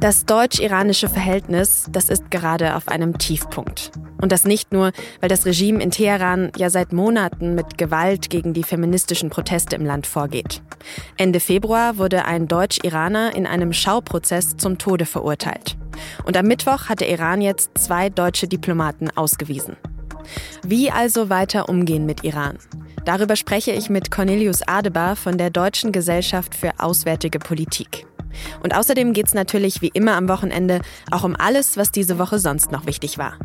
Das deutsch-iranische Verhältnis, das ist gerade auf einem Tiefpunkt. Und das nicht nur, weil das Regime in Teheran ja seit Monaten mit Gewalt gegen die feministischen Proteste im Land vorgeht. Ende Februar wurde ein Deutsch-Iraner in einem Schauprozess zum Tode verurteilt. Und am Mittwoch hat der Iran jetzt zwei deutsche Diplomaten ausgewiesen. Wie also weiter umgehen mit Iran? Darüber spreche ich mit Cornelius Adebar von der Deutschen Gesellschaft für Auswärtige Politik. Und außerdem geht es natürlich wie immer am Wochenende auch um alles, was diese Woche sonst noch wichtig war.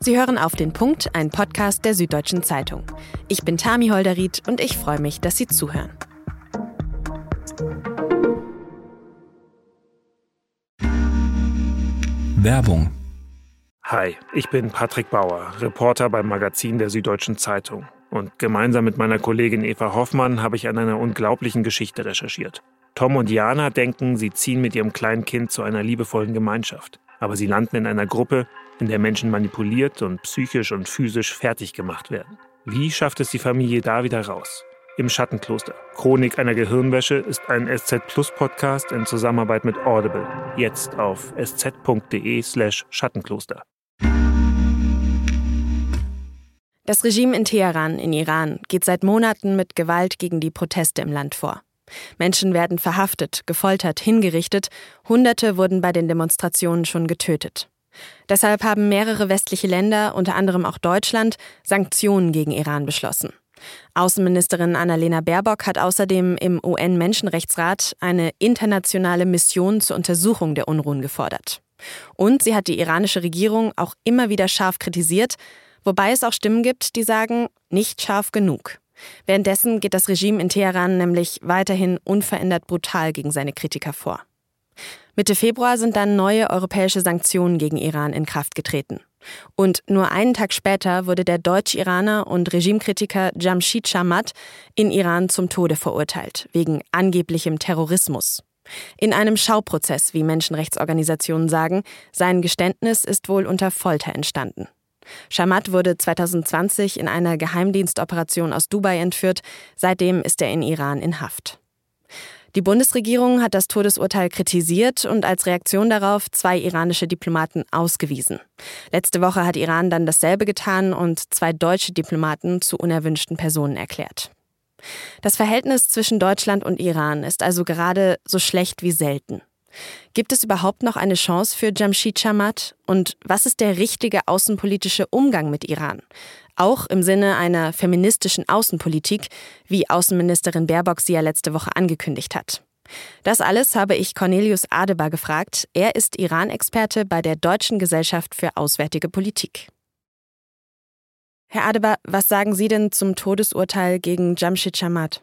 Sie hören auf den Punkt, ein Podcast der Süddeutschen Zeitung. Ich bin Tami Holderried und ich freue mich, dass Sie zuhören. Werbung. Hi, ich bin Patrick Bauer, Reporter beim Magazin der Süddeutschen Zeitung. Und gemeinsam mit meiner Kollegin Eva Hoffmann habe ich an einer unglaublichen Geschichte recherchiert. Tom und Jana denken, sie ziehen mit ihrem kleinen Kind zu einer liebevollen Gemeinschaft. Aber sie landen in einer Gruppe, in der Menschen manipuliert und psychisch und physisch fertig gemacht werden. Wie schafft es die Familie da wieder raus? Im Schattenkloster. Chronik einer Gehirnwäsche ist ein SZ Plus Podcast in Zusammenarbeit mit Audible. Jetzt auf sz.de slash Schattenkloster. Das Regime in Teheran in Iran geht seit Monaten mit Gewalt gegen die Proteste im Land vor. Menschen werden verhaftet, gefoltert, hingerichtet, Hunderte wurden bei den Demonstrationen schon getötet. Deshalb haben mehrere westliche Länder, unter anderem auch Deutschland, Sanktionen gegen Iran beschlossen. Außenministerin Annalena Baerbock hat außerdem im UN-Menschenrechtsrat eine internationale Mission zur Untersuchung der Unruhen gefordert. Und sie hat die iranische Regierung auch immer wieder scharf kritisiert, wobei es auch Stimmen gibt, die sagen, nicht scharf genug. Währenddessen geht das Regime in Teheran nämlich weiterhin unverändert brutal gegen seine Kritiker vor. Mitte Februar sind dann neue europäische Sanktionen gegen Iran in Kraft getreten. Und nur einen Tag später wurde der Deutsch-Iraner und Regimekritiker Jamshid Shamat in Iran zum Tode verurteilt, wegen angeblichem Terrorismus. In einem Schauprozess, wie Menschenrechtsorganisationen sagen, sein Geständnis ist wohl unter Folter entstanden. Shamat wurde 2020 in einer Geheimdienstoperation aus Dubai entführt. Seitdem ist er in Iran in Haft. Die Bundesregierung hat das Todesurteil kritisiert und als Reaktion darauf zwei iranische Diplomaten ausgewiesen. Letzte Woche hat Iran dann dasselbe getan und zwei deutsche Diplomaten zu unerwünschten Personen erklärt. Das Verhältnis zwischen Deutschland und Iran ist also gerade so schlecht wie selten. Gibt es überhaupt noch eine Chance für Jamshid Shamat? Und was ist der richtige außenpolitische Umgang mit Iran? Auch im Sinne einer feministischen Außenpolitik, wie Außenministerin Baerbock sie ja letzte Woche angekündigt hat. Das alles habe ich Cornelius Adebar gefragt. Er ist Iran-Experte bei der Deutschen Gesellschaft für Auswärtige Politik. Herr Adebar, was sagen Sie denn zum Todesurteil gegen Jamshid Shamat?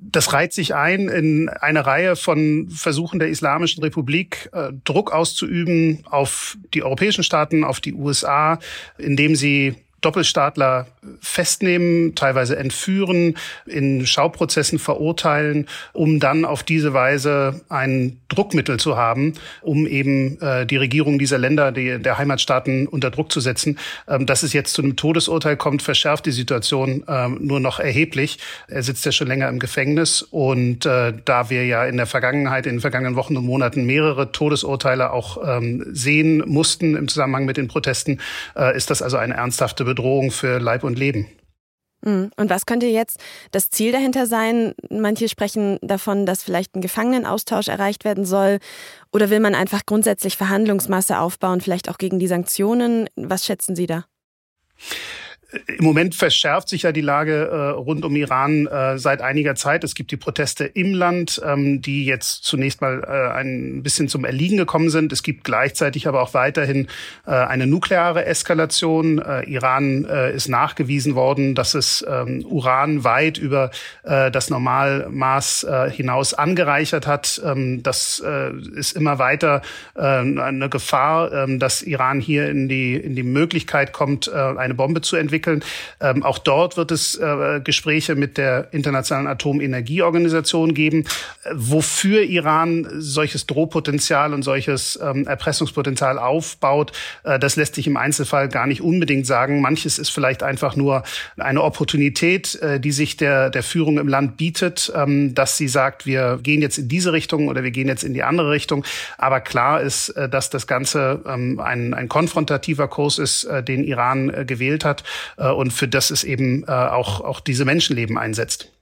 Das reiht sich ein in eine Reihe von Versuchen der Islamischen Republik, äh, Druck auszuüben auf die europäischen Staaten, auf die USA, indem sie Doppelstaatler festnehmen, teilweise entführen, in Schauprozessen verurteilen, um dann auf diese Weise ein Druckmittel zu haben, um eben äh, die Regierung dieser Länder, die, der Heimatstaaten unter Druck zu setzen. Ähm, dass es jetzt zu einem Todesurteil kommt, verschärft die Situation ähm, nur noch erheblich. Er sitzt ja schon länger im Gefängnis und äh, da wir ja in der Vergangenheit, in den vergangenen Wochen und Monaten mehrere Todesurteile auch ähm, sehen mussten im Zusammenhang mit den Protesten, äh, ist das also eine ernsthafte Bedrohung für Leib und Leben. Hm. Und was könnte jetzt das Ziel dahinter sein? Manche sprechen davon, dass vielleicht ein Gefangenenaustausch erreicht werden soll. Oder will man einfach grundsätzlich Verhandlungsmasse aufbauen, vielleicht auch gegen die Sanktionen? Was schätzen Sie da? Im Moment verschärft sich ja die Lage äh, rund um Iran äh, seit einiger Zeit. Es gibt die Proteste im Land, ähm, die jetzt zunächst mal äh, ein bisschen zum Erliegen gekommen sind. Es gibt gleichzeitig aber auch weiterhin äh, eine nukleare Eskalation. Äh, Iran äh, ist nachgewiesen worden, dass es ähm, Uran weit über äh, das Normalmaß äh, hinaus angereichert hat. Ähm, das äh, ist immer weiter äh, eine Gefahr, äh, dass Iran hier in die, in die Möglichkeit kommt, äh, eine Bombe zu entwickeln entwickeln. Ähm, auch dort wird es äh, Gespräche mit der Internationalen Atomenergieorganisation geben. Äh, wofür Iran solches Drohpotenzial und solches ähm, Erpressungspotenzial aufbaut, äh, das lässt sich im Einzelfall gar nicht unbedingt sagen. Manches ist vielleicht einfach nur eine Opportunität, äh, die sich der, der Führung im Land bietet, ähm, dass sie sagt, wir gehen jetzt in diese Richtung oder wir gehen jetzt in die andere Richtung. Aber klar ist, äh, dass das Ganze ähm, ein, ein konfrontativer Kurs ist, den Iran äh, gewählt hat äh, und für das es eben äh, auch, auch diese Menschenleben einsetzt.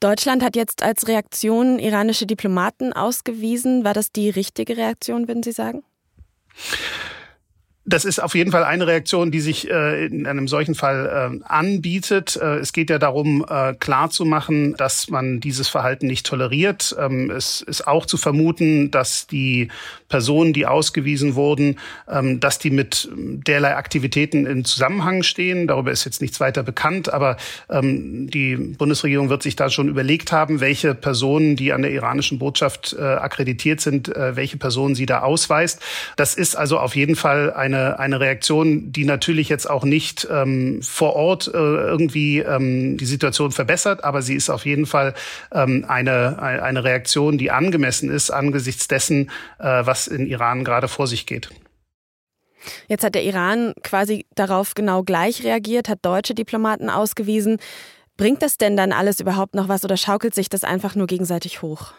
Deutschland hat jetzt als Reaktion iranische Diplomaten ausgewiesen. War das die richtige Reaktion, würden Sie sagen? Das ist auf jeden Fall eine Reaktion, die sich äh, in einem solchen Fall äh, anbietet. Äh, es geht ja darum, äh, klarzumachen, dass man dieses Verhalten nicht toleriert. Ähm, es ist auch zu vermuten, dass die Personen, die ausgewiesen wurden, ähm, dass die mit derlei Aktivitäten in Zusammenhang stehen. Darüber ist jetzt nichts weiter bekannt, aber ähm, die Bundesregierung wird sich da schon überlegt haben, welche Personen, die an der iranischen Botschaft äh, akkreditiert sind, äh, welche Personen sie da ausweist. Das ist also auf jeden Fall ein eine, eine Reaktion, die natürlich jetzt auch nicht ähm, vor Ort äh, irgendwie ähm, die Situation verbessert, aber sie ist auf jeden Fall ähm, eine, eine Reaktion, die angemessen ist angesichts dessen, äh, was in Iran gerade vor sich geht. Jetzt hat der Iran quasi darauf genau gleich reagiert, hat deutsche Diplomaten ausgewiesen. Bringt das denn dann alles überhaupt noch was oder schaukelt sich das einfach nur gegenseitig hoch?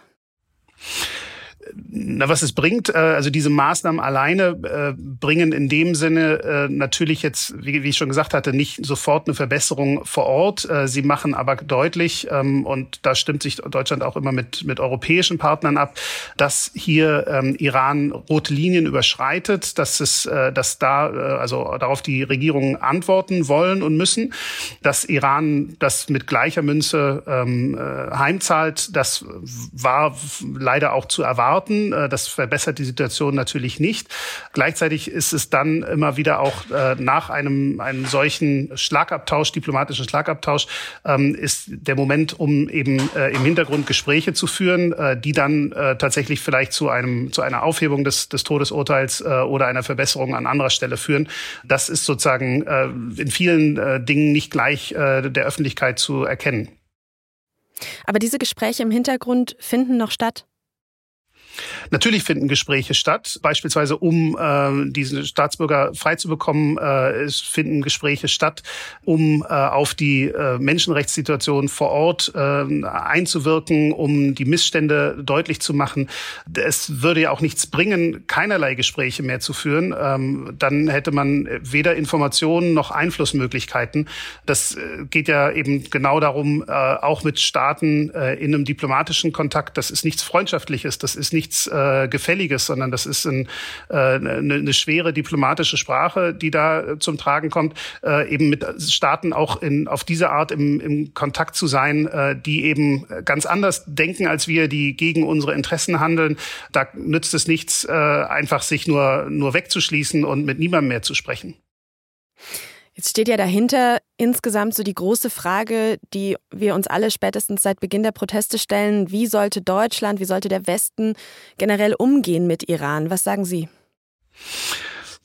Na, was es bringt, äh, also diese Maßnahmen alleine äh, bringen in dem Sinne äh, natürlich jetzt, wie, wie ich schon gesagt hatte, nicht sofort eine Verbesserung vor Ort. Äh, sie machen aber deutlich, ähm, und da stimmt sich Deutschland auch immer mit, mit europäischen Partnern ab, dass hier ähm, Iran rote Linien überschreitet, dass es, äh, dass da, äh, also darauf die Regierungen antworten wollen und müssen, dass Iran das mit gleicher Münze ähm, äh, heimzahlt. Das war leider auch zu erwarten warten. Äh, das verbessert die Situation natürlich nicht. Gleichzeitig ist es dann immer wieder auch äh, nach einem, einem solchen Schlagabtausch, diplomatischen Schlagabtausch, ähm, ist der Moment, um eben äh, im Hintergrund Gespräche zu führen, die dann tatsächlich vielleicht zu einem, zu einer Aufhebung des, des Todesurteils oder einer Verbesserung an anderer Stelle führen. Das ist sozusagen in vielen Dingen nicht gleich der Öffentlichkeit zu erkennen. Aber diese Gespräche im Hintergrund finden noch statt? Natürlich finden Gespräche statt, beispielsweise um äh, diese Staatsbürger freizubekommen. Äh, es finden Gespräche statt, um äh, auf die äh, Menschenrechtssituation vor Ort äh, einzuwirken, um die Missstände deutlich zu machen. Es würde ja auch nichts bringen, keinerlei Gespräche mehr zu führen. Ähm, dann hätte man weder Informationen noch Einflussmöglichkeiten. Das äh, geht ja eben genau darum, äh, auch mit Staaten äh, in einem diplomatischen Kontakt. Das ist nichts Freundschaftliches, das ist nichts äh, Gefälliges, sondern das ist ein, äh, eine, eine schwere diplomatische Sprache, die da zum Tragen kommt, äh, eben mit Staaten auch in, auf diese Art im, im Kontakt zu sein, äh, die eben ganz anders denken als wir, die gegen unsere Interessen handeln. Da nützt es nichts, äh, einfach sich nur, nur wegzuschließen und mit niemandem mehr zu sprechen. Jetzt steht ja dahinter insgesamt so die große Frage, die wir uns alle spätestens seit Beginn der Proteste stellen. Wie sollte Deutschland, wie sollte der Westen generell umgehen mit Iran? Was sagen Sie?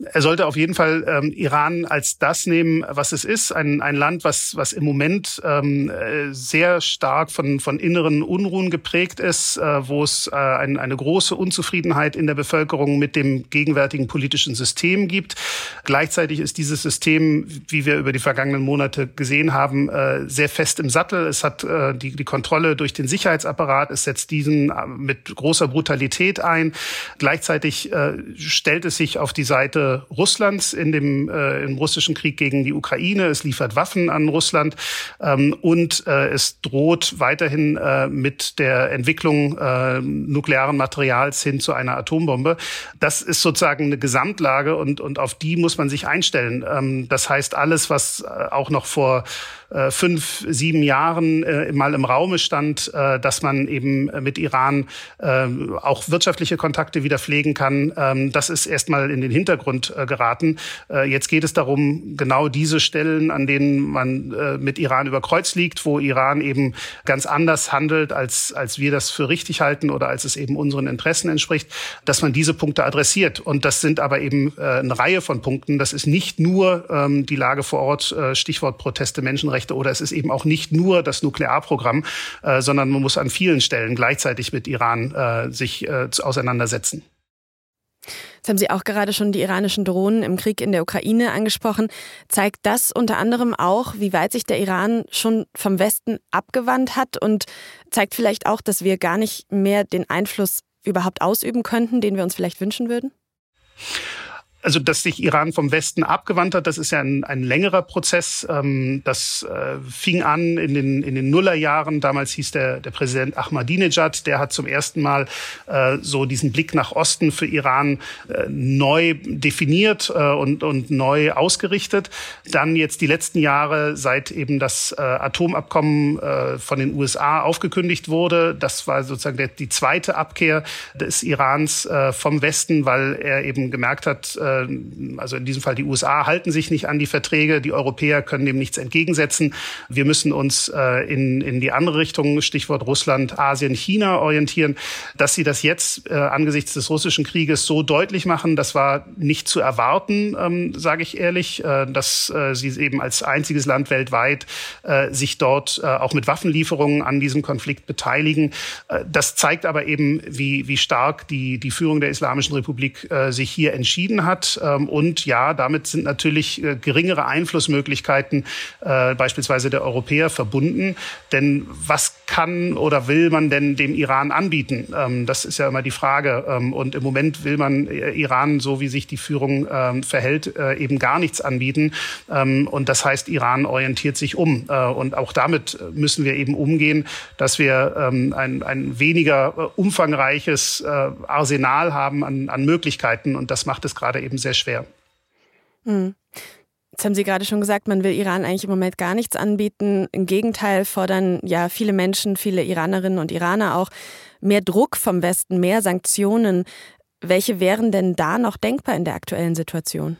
Er sollte auf jeden Fall ähm, Iran als das nehmen, was es ist. Ein, ein Land, was, was im Moment ähm, äh, sehr stark von, von inneren Unruhen geprägt ist, äh, wo es äh, ein, eine große Unzufriedenheit in der Bevölkerung mit dem gegenwärtigen politischen System gibt. Gleichzeitig ist dieses System, wie wir über die vergangenen Monate gesehen haben, äh, sehr fest im Sattel. Es hat äh, die, die Kontrolle durch den Sicherheitsapparat. Es setzt diesen äh, mit großer Brutalität ein. Gleichzeitig äh, stellt es sich auf die Seite Russlands in dem äh, im russischen Krieg gegen die Ukraine. Es liefert Waffen an Russland ähm, und äh, es droht weiterhin äh, mit der Entwicklung äh, nuklearen Materials hin zu einer Atombombe. Das ist sozusagen eine Gesamtlage und und auf die muss man sich einstellen. Ähm, das heißt alles, was äh, auch noch vor äh, fünf, sieben Jahren äh, mal im Raume stand, äh, dass man eben mit Iran äh, auch wirtschaftliche Kontakte wieder pflegen kann. Ähm, das ist erstmal in den Hintergrund Hintergrund äh, geraten. Äh, jetzt geht es darum, genau diese Stellen, an denen man äh, mit Iran über Kreuz liegt, wo Iran eben ganz anders handelt, als, als wir das für richtig halten oder als es eben unseren Interessen entspricht, dass man diese Punkte adressiert. Und das sind aber eben äh, eine Reihe von Punkten. Das ist nicht nur ähm, die Lage vor Ort, äh, Stichwort Proteste, Menschenrechte, oder es ist eben auch nicht nur das Nuklearprogramm, äh, sondern man muss an vielen Stellen gleichzeitig mit Iran äh, sich äh, auseinandersetzen. Jetzt haben Sie auch gerade schon die iranischen Drohnen im Krieg in der Ukraine angesprochen. Zeigt das unter anderem auch, wie weit sich der Iran schon vom Westen abgewandt hat und zeigt vielleicht auch, dass wir gar nicht mehr den Einfluss überhaupt ausüben könnten, den wir uns vielleicht wünschen würden? Also dass sich Iran vom Westen abgewandt hat, das ist ja ein, ein längerer Prozess. Ähm, das äh, fing an in den, in den Nullerjahren. Damals hieß der, der Präsident Ahmadinejad, der hat zum ersten Mal äh, so diesen Blick nach Osten für Iran äh, neu definiert äh, und, und neu ausgerichtet. Dann jetzt die letzten Jahre, seit eben das äh, Atomabkommen äh, von den USA aufgekündigt wurde, das war sozusagen der, die zweite Abkehr des Irans äh, vom Westen, weil er eben gemerkt hat, äh, also in diesem Fall die USA, halten sich nicht an die Verträge. Die Europäer können dem nichts entgegensetzen. Wir müssen uns äh, in, in die andere Richtung, Stichwort Russland, Asien, China orientieren. Dass sie das jetzt äh, angesichts des russischen Krieges so deutlich machen, das war nicht zu erwarten, ähm, sage ich ehrlich, äh, dass äh, sie eben als einziges Land weltweit äh, sich dort äh, auch mit Waffenlieferungen an diesem Konflikt beteiligen. Äh, das zeigt aber eben, wie, wie stark die, die Führung der Islamischen Republik äh, sich hier entschieden hat hat. Ähm, und ja, damit sind natürlich äh, geringere Einflussmöglichkeiten äh, beispielsweise der Europäer verbunden. Denn was kann oder will man denn dem Iran anbieten? Ähm, das ist ja immer die Frage. Ähm, und im Moment will man äh, Iran, so wie sich die Führung verhält, eben gar nichts anbieten. Und das heißt, Iran orientiert sich um. Und auch damit müssen wir eben umgehen, dass wir ein, ein weniger umfangreiches Arsenal haben an, an Möglichkeiten. Und das macht es gerade eben sehr schwer. Mhm. Jetzt haben Sie gerade schon gesagt, man will Iran eigentlich im Moment gar nichts anbieten. Im Gegenteil fordern ja viele Menschen, viele Iranerinnen und Iraner auch mehr Druck vom Westen, mehr Sanktionen. Welche wären denn da noch denkbar in der aktuellen Situation?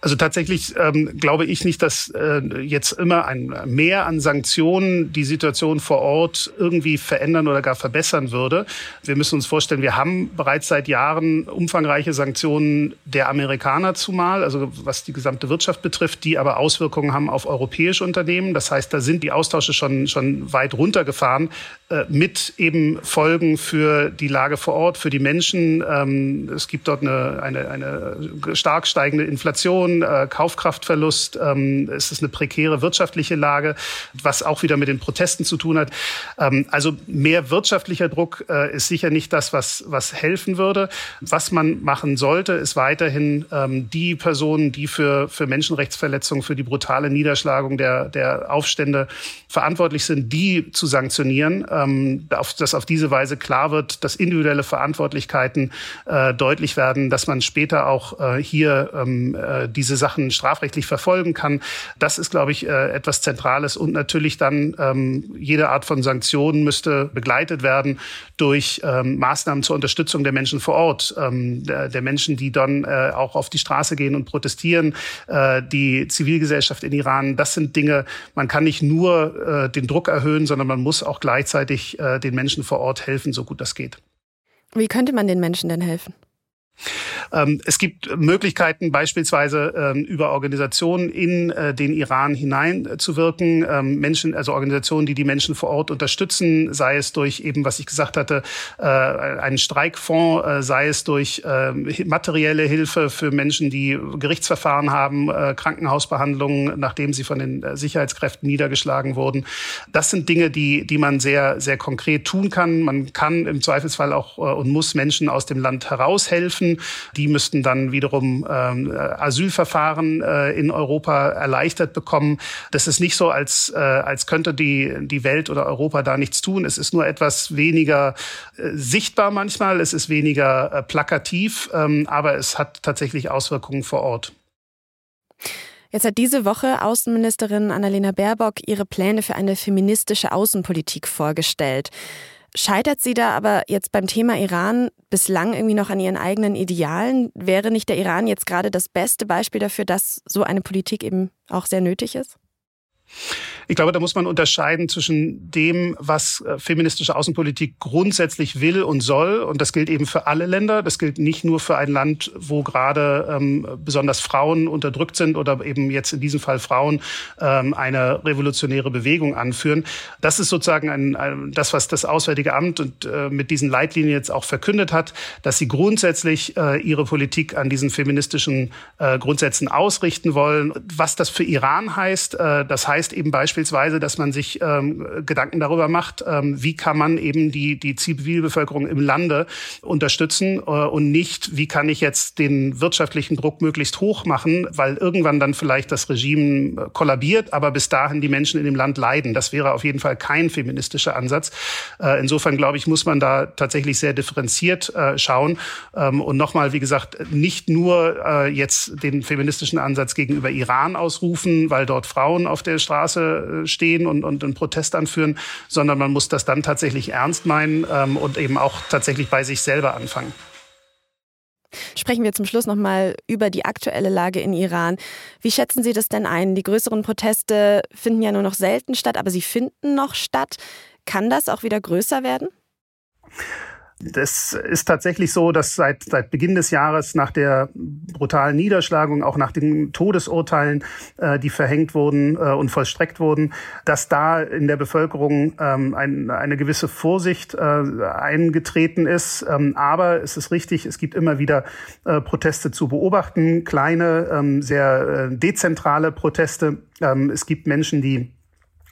Also tatsächlich ähm, glaube ich nicht, dass äh, jetzt immer ein Mehr an Sanktionen die Situation vor Ort irgendwie verändern oder gar verbessern würde. Wir müssen uns vorstellen, wir haben bereits seit Jahren umfangreiche Sanktionen der Amerikaner zumal, also was die gesamte Wirtschaft betrifft, die aber Auswirkungen haben auf europäische Unternehmen. Das heißt, da sind die Austausche schon, schon weit runtergefahren äh, mit eben Folgen für die Lage vor Ort, für die Menschen. Ähm, es gibt dort eine, eine, eine stark steigende Inflation. Inflation, äh, Kaufkraftverlust, ähm, es ist eine prekäre wirtschaftliche Lage, was auch wieder mit den Protesten zu tun hat. Ähm, also mehr wirtschaftlicher Druck äh, ist sicher nicht das, was, was helfen würde. Was man machen sollte, ist weiterhin ähm, die Personen, die für, für Menschenrechtsverletzungen, für die brutale Niederschlagung der, der Aufstände verantwortlich sind, die zu sanktionieren, ähm, dass auf diese Weise klar wird, dass individuelle Verantwortlichkeiten äh, deutlich werden, dass man später auch äh, hier ähm, äh, diese Sachen strafrechtlich verfolgen kann. Das ist, glaube ich, äh, etwas Zentrales. Und natürlich dann ähm, jede Art von Sanktionen müsste begleitet werden durch ähm, Maßnahmen zur Unterstützung der Menschen vor Ort, ähm, der, Menschen, die dann äh, auch auf die Straße gehen und protestieren, äh, die Zivilgesellschaft in Iran. Das sind Dinge, man kann nicht nur den Druck erhöhen, sondern man muss auch gleichzeitig den Menschen vor Ort helfen, so gut das geht. Wie könnte man den Menschen denn helfen? Ähm, es gibt Möglichkeiten, beispielsweise ähm, über Organisationen in äh, den Iran hineinzuwirken. Ähm, Menschen, also Organisationen, die die Menschen vor Ort unterstützen, sei es durch eben, was ich gesagt hatte, äh, einen Streikfonds, äh, sei es durch materielle Hilfe für Menschen, die Gerichtsverfahren haben, Krankenhausbehandlungen, nachdem sie von den Sicherheitskräften niedergeschlagen wurden. Das sind Dinge, die, die man sehr, sehr konkret tun kann. Man kann im Zweifelsfall auch und muss Menschen aus dem Land heraushelfen. Die müssten dann wiederum ähm, Asylverfahren äh, in Europa erleichtert bekommen. Das ist nicht so, als, äh, als könnte die, die Welt oder Europa da nichts tun. Es ist nur etwas weniger äh, sichtbar manchmal, es ist weniger äh, plakativ, ähm, aber es hat tatsächlich Auswirkungen vor Ort. Jetzt hat diese Woche Außenministerin Annalena Baerbock ihre Pläne für eine feministische Außenpolitik vorgestellt. Scheitert sie da aber jetzt beim Thema Iran bislang irgendwie noch an ihren eigenen Idealen? Wäre nicht der Iran jetzt gerade das beste Beispiel dafür, dass so eine Politik eben auch sehr nötig ist? Ich glaube, da muss man unterscheiden zwischen dem, was äh, feministische Außenpolitik grundsätzlich will und soll. Und das gilt eben für alle Länder. Das gilt nicht nur für ein Land, wo gerade ähm, besonders Frauen unterdrückt sind oder eben jetzt in diesem Fall Frauen ähm, eine revolutionäre Bewegung anführen. Das ist sozusagen ein, ein, das, was das Auswärtige Amt und äh, mit diesen Leitlinien jetzt auch verkündet hat, dass sie grundsätzlich äh, ihre Politik an diesen feministischen äh, Grundsätzen ausrichten wollen. Was das für Iran heißt, äh, das heißt eben beispielsweise, beispielsweise, dass man sich ähm, Gedanken darüber macht, ähm, wie kann man eben die, die Zivilbevölkerung im Lande unterstützen äh, und nicht, wie kann ich jetzt den wirtschaftlichen Druck möglichst hoch machen, weil irgendwann dann vielleicht das Regime äh, kollabiert, aber bis dahin die Menschen in dem Land leiden. Das wäre auf jeden Fall kein feministischer Ansatz. Äh, insofern glaube ich, muss man da tatsächlich sehr differenziert äh, schauen. Ähm, und nochmal, wie gesagt, nicht nur äh, jetzt den feministischen Ansatz gegenüber Iran ausrufen, weil dort Frauen auf der Straße stehen und, und einen Protest anführen, sondern man muss das dann tatsächlich ernst meinen ähm, und eben auch tatsächlich bei sich selber anfangen. Sprechen wir zum Schluss nochmal über die aktuelle Lage in Iran. Wie schätzen Sie das denn ein? Die größeren Proteste finden ja nur noch selten statt, aber sie finden noch statt. Kann das auch wieder größer werden? Das ist tatsächlich so, dass seit, seit Beginn des Jahres nach der brutalen Niederschlagung, auch nach den Todesurteilen, äh, die verhängt wurden äh, und vollstreckt wurden, dass da in der Bevölkerung ähm, ein, eine gewisse Vorsicht äh, eingetreten ist. Ähm, aber es ist richtig, es gibt immer wieder äh, Proteste zu beobachten, kleine, ähm, sehr äh, dezentrale Proteste. Ähm, es gibt Menschen, die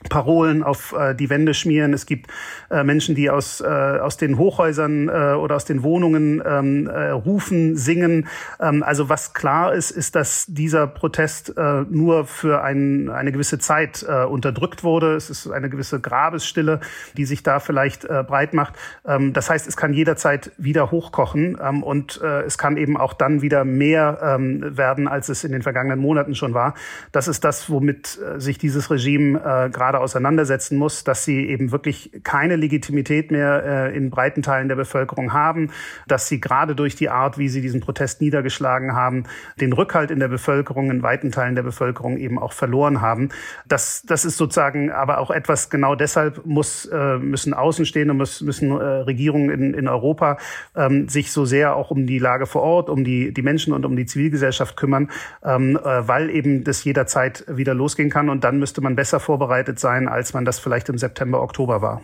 Parolen auf äh, die Wände schmieren. Es gibt äh, Menschen, die aus, äh, aus den Hochhäusern äh, oder aus den Wohnungen ähm, äh, rufen, singen. Ähm, also was klar ist, ist, dass dieser Protest äh, nur für ein, eine gewisse Zeit äh, unterdrückt wurde. Es ist eine gewisse Grabesstille, die sich da vielleicht äh, breit macht. Ähm, das heißt, es kann jederzeit wieder hochkochen ähm, und äh, es kann eben auch dann wieder mehr ähm, werden, als es in den vergangenen Monaten schon war. Das ist das, womit äh, sich dieses Regime äh, gerade gerade auseinandersetzen muss, dass sie eben wirklich keine Legitimität mehr äh, in breiten Teilen der Bevölkerung haben, dass sie gerade durch die Art, wie sie diesen Protest niedergeschlagen haben, den Rückhalt in der Bevölkerung, in weiten Teilen der Bevölkerung eben auch verloren haben. Das, das ist sozusagen aber auch etwas, genau deshalb muss, äh, müssen Außenstehende, muss, müssen äh, Regierungen in, in Europa ähm, sich so sehr auch um die Lage vor Ort, um die, die Menschen und um die Zivilgesellschaft kümmern, ähm, äh, weil eben das jederzeit wieder losgehen kann. Und dann müsste man besser vorbereitet sein sein, als man das vielleicht im September, Oktober war.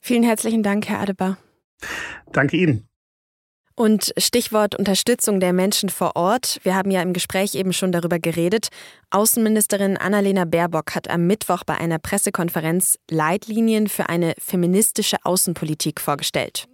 Vielen herzlichen Dank, Herr Adebar. Danke Ihnen. Und Stichwort Unterstützung der Menschen vor Ort. Wir haben ja im Gespräch eben schon darüber geredet. Außenministerin Annalena Baerbock hat am Mittwoch bei einer Pressekonferenz Leitlinien für eine feministische Außenpolitik vorgestellt.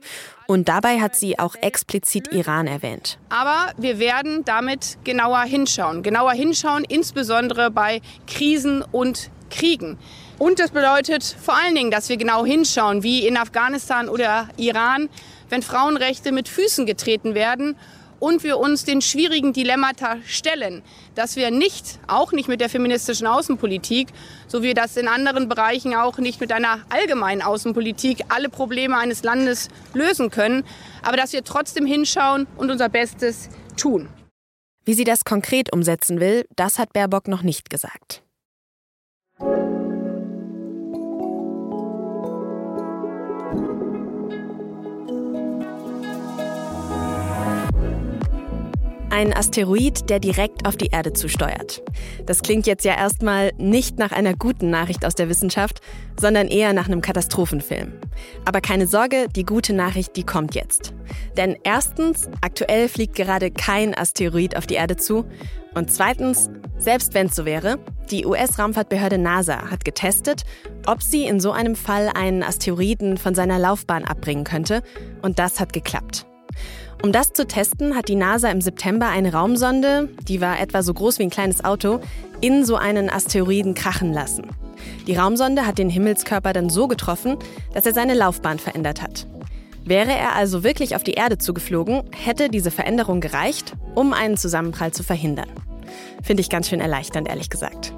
Und dabei hat sie auch explizit Iran erwähnt. Aber wir werden damit genauer hinschauen. Genauer hinschauen, insbesondere bei Krisen und Kriegen. Und das bedeutet vor allen Dingen, dass wir genau hinschauen, wie in Afghanistan oder Iran wenn Frauenrechte mit Füßen getreten werden und wir uns den schwierigen Dilemmata stellen, dass wir nicht, auch nicht mit der feministischen Außenpolitik, so wie das in anderen Bereichen auch nicht mit einer allgemeinen Außenpolitik alle Probleme eines Landes lösen können, aber dass wir trotzdem hinschauen und unser Bestes tun. Wie sie das konkret umsetzen will, das hat Baerbock noch nicht gesagt. Ein Asteroid, der direkt auf die Erde zusteuert. Das klingt jetzt ja erstmal nicht nach einer guten Nachricht aus der Wissenschaft, sondern eher nach einem Katastrophenfilm. Aber keine Sorge, die gute Nachricht, die kommt jetzt. Denn erstens, aktuell fliegt gerade kein Asteroid auf die Erde zu. Und zweitens, selbst wenn es so wäre, die US-Raumfahrtbehörde NASA hat getestet, ob sie in so einem Fall einen Asteroiden von seiner Laufbahn abbringen könnte. Und das hat geklappt. Um das zu testen, hat die NASA im September eine Raumsonde, die war etwa so groß wie ein kleines Auto, in so einen Asteroiden krachen lassen. Die Raumsonde hat den Himmelskörper dann so getroffen, dass er seine Laufbahn verändert hat. Wäre er also wirklich auf die Erde zugeflogen, hätte diese Veränderung gereicht, um einen Zusammenprall zu verhindern. Finde ich ganz schön erleichternd, ehrlich gesagt.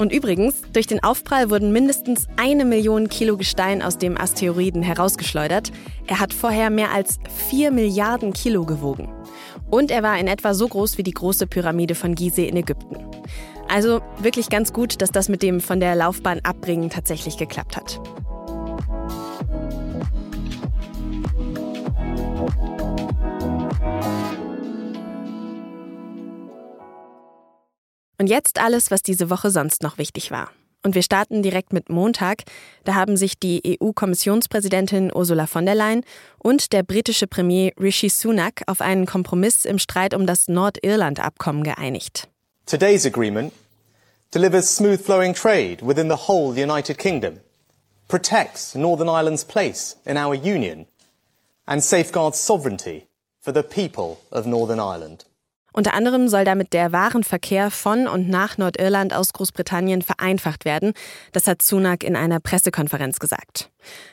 Und übrigens, durch den Aufprall wurden mindestens eine Million Kilo Gestein aus dem Asteroiden herausgeschleudert. Er hat vorher mehr als vier Milliarden Kilo gewogen. Und er war in etwa so groß wie die große Pyramide von Gizeh in Ägypten. Also wirklich ganz gut, dass das mit dem von der Laufbahn abbringen tatsächlich geklappt hat. Und jetzt alles, was diese Woche sonst noch wichtig war. Und wir starten direkt mit Montag. Da haben sich die EU-Kommissionspräsidentin Ursula von der Leyen und der britische Premier Rishi Sunak auf einen Kompromiss im Streit um das Nordirland-Abkommen geeinigt. Today's agreement delivers smooth flowing trade within the whole United Kingdom, protects Northern Ireland's place in our union and safeguards sovereignty for the people of Northern Ireland. Unter anderem soll damit der Warenverkehr von und nach Nordirland aus Großbritannien vereinfacht werden. Das hat Sunak in einer Pressekonferenz gesagt.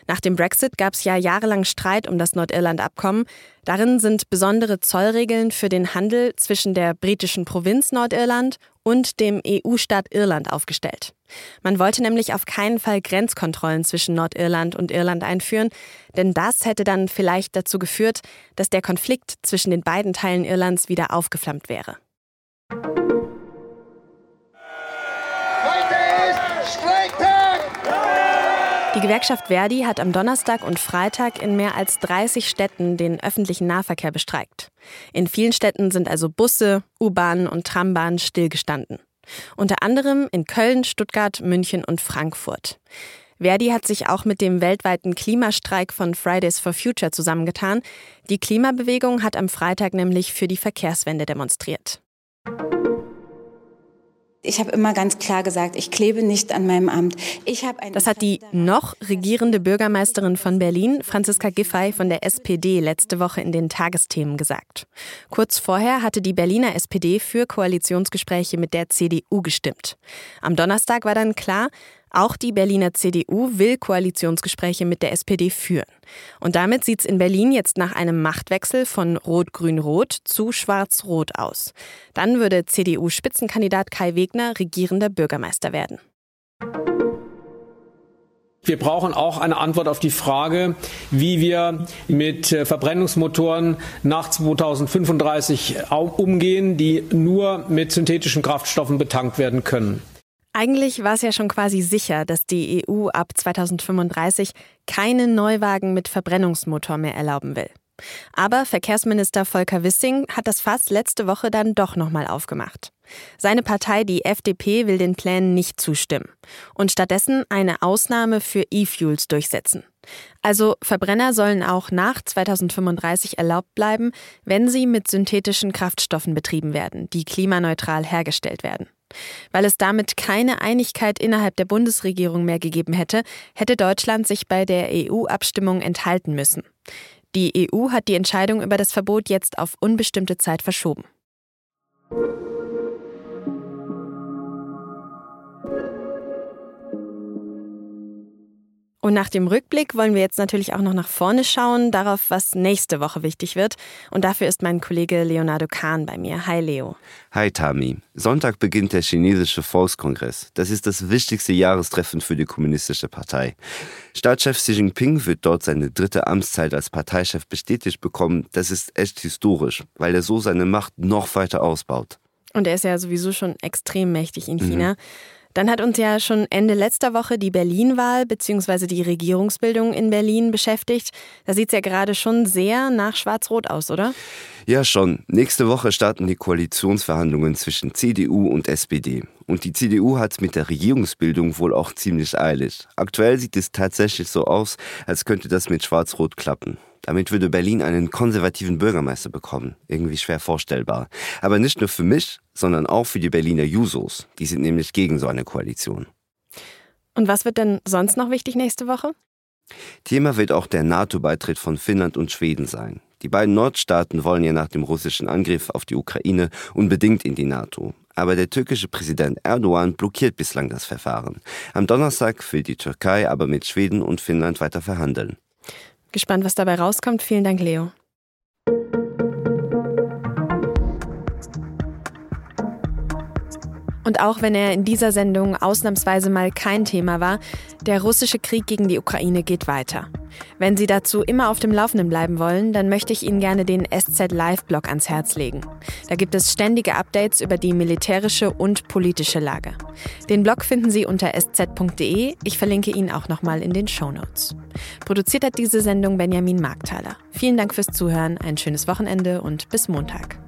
Nach dem Brexit gab es ja jahrelang Streit um das Nordirland-Abkommen. Darin sind besondere Zollregeln für den Handel zwischen der britischen Provinz Nordirland und dem EU-Staat Irland aufgestellt. Man wollte nämlich auf keinen Fall Grenzkontrollen zwischen Nordirland und Irland einführen, denn das hätte dann vielleicht dazu geführt, dass der Konflikt zwischen den beiden Teilen Irlands wieder aufgeflammt wäre. Die Gewerkschaft Verdi hat am Donnerstag und Freitag in mehr als 30 Städten den öffentlichen Nahverkehr bestreikt. In vielen Städten sind also Busse, U-Bahnen und Trambahnen stillgestanden. Unter anderem in Köln, Stuttgart, München und Frankfurt. Verdi hat sich auch mit dem weltweiten Klimastreik von Fridays for Future zusammengetan. Die Klimabewegung hat am Freitag nämlich für die Verkehrswende demonstriert. Ich habe immer ganz klar gesagt, ich klebe nicht an meinem Amt. Ich das hat die noch regierende Bürgermeisterin von Berlin, Franziska Giffey von der SPD, letzte Woche in den Tagesthemen gesagt. Kurz vorher hatte die Berliner SPD für Koalitionsgespräche mit der CDU gestimmt. Am Donnerstag war dann klar, auch die Berliner CDU will Koalitionsgespräche mit der SPD führen. Und damit sieht es in Berlin jetzt nach einem Machtwechsel von Rot-Grün-Rot zu Schwarz-Rot aus. Dann würde CDU-Spitzenkandidat Kai Wegner regierender Bürgermeister werden. Wir brauchen auch eine Antwort auf die Frage, wie wir mit äh, Verbrennungsmotoren nach 2035 umgehen, die nur mit synthetischen Kraftstoffen betankt werden können. Eigentlich war es ja schon quasi sicher, dass die EU ab 2035 keine Neuwagen mit Verbrennungsmotor mehr erlauben will. Aber Verkehrsminister Volker Wissing hat das Fass letzte Woche dann doch nochmal aufgemacht. Seine Partei, die FDP, will den Plänen nicht zustimmen und stattdessen eine Ausnahme für E-Fuels durchsetzen. Also Verbrenner sollen auch nach 2035 erlaubt bleiben, wenn sie mit synthetischen Kraftstoffen betrieben werden, die klimaneutral hergestellt werden. Weil es damit keine Einigkeit innerhalb der Bundesregierung mehr gegeben hätte, hätte Deutschland sich bei der EU-Abstimmung enthalten müssen. Die EU hat die Entscheidung über das Verbot jetzt auf unbestimmte Zeit verschoben. Und nach dem Rückblick wollen wir jetzt natürlich auch noch nach vorne schauen, darauf, was nächste Woche wichtig wird. Und dafür ist mein Kollege Leonardo Kahn bei mir. Hi Leo. Hi Tami. Sonntag beginnt der chinesische Volkskongress. Das ist das wichtigste Jahrestreffen für die Kommunistische Partei. Staatschef Xi Jinping wird dort seine dritte Amtszeit als Parteichef bestätigt bekommen. Das ist echt historisch, weil er so seine Macht noch weiter ausbaut. Und er ist ja sowieso schon extrem mächtig in China. Mhm. Dann hat uns ja schon Ende letzter Woche die Berlin-Wahl bzw. die Regierungsbildung in Berlin beschäftigt. Da sieht es ja gerade schon sehr nach Schwarz-Rot aus, oder? Ja, schon. Nächste Woche starten die Koalitionsverhandlungen zwischen CDU und SPD. Und die CDU hat mit der Regierungsbildung wohl auch ziemlich eilig. Aktuell sieht es tatsächlich so aus, als könnte das mit Schwarz-Rot klappen. Damit würde Berlin einen konservativen Bürgermeister bekommen. Irgendwie schwer vorstellbar. Aber nicht nur für mich, sondern auch für die Berliner Jusos. Die sind nämlich gegen so eine Koalition. Und was wird denn sonst noch wichtig nächste Woche? Thema wird auch der NATO-Beitritt von Finnland und Schweden sein. Die beiden Nordstaaten wollen ja nach dem russischen Angriff auf die Ukraine unbedingt in die NATO. Aber der türkische Präsident Erdogan blockiert bislang das Verfahren. Am Donnerstag will die Türkei aber mit Schweden und Finnland weiter verhandeln. Gespannt, was dabei rauskommt. Vielen Dank, Leo. Und auch wenn er in dieser Sendung ausnahmsweise mal kein Thema war, der russische Krieg gegen die Ukraine geht weiter. Wenn Sie dazu immer auf dem Laufenden bleiben wollen, dann möchte ich Ihnen gerne den SZ Live-Blog ans Herz legen. Da gibt es ständige Updates über die militärische und politische Lage. Den Blog finden Sie unter sz.de. Ich verlinke ihn auch nochmal in den Show Notes. Produziert hat diese Sendung Benjamin Markthaler. Vielen Dank fürs Zuhören, ein schönes Wochenende und bis Montag.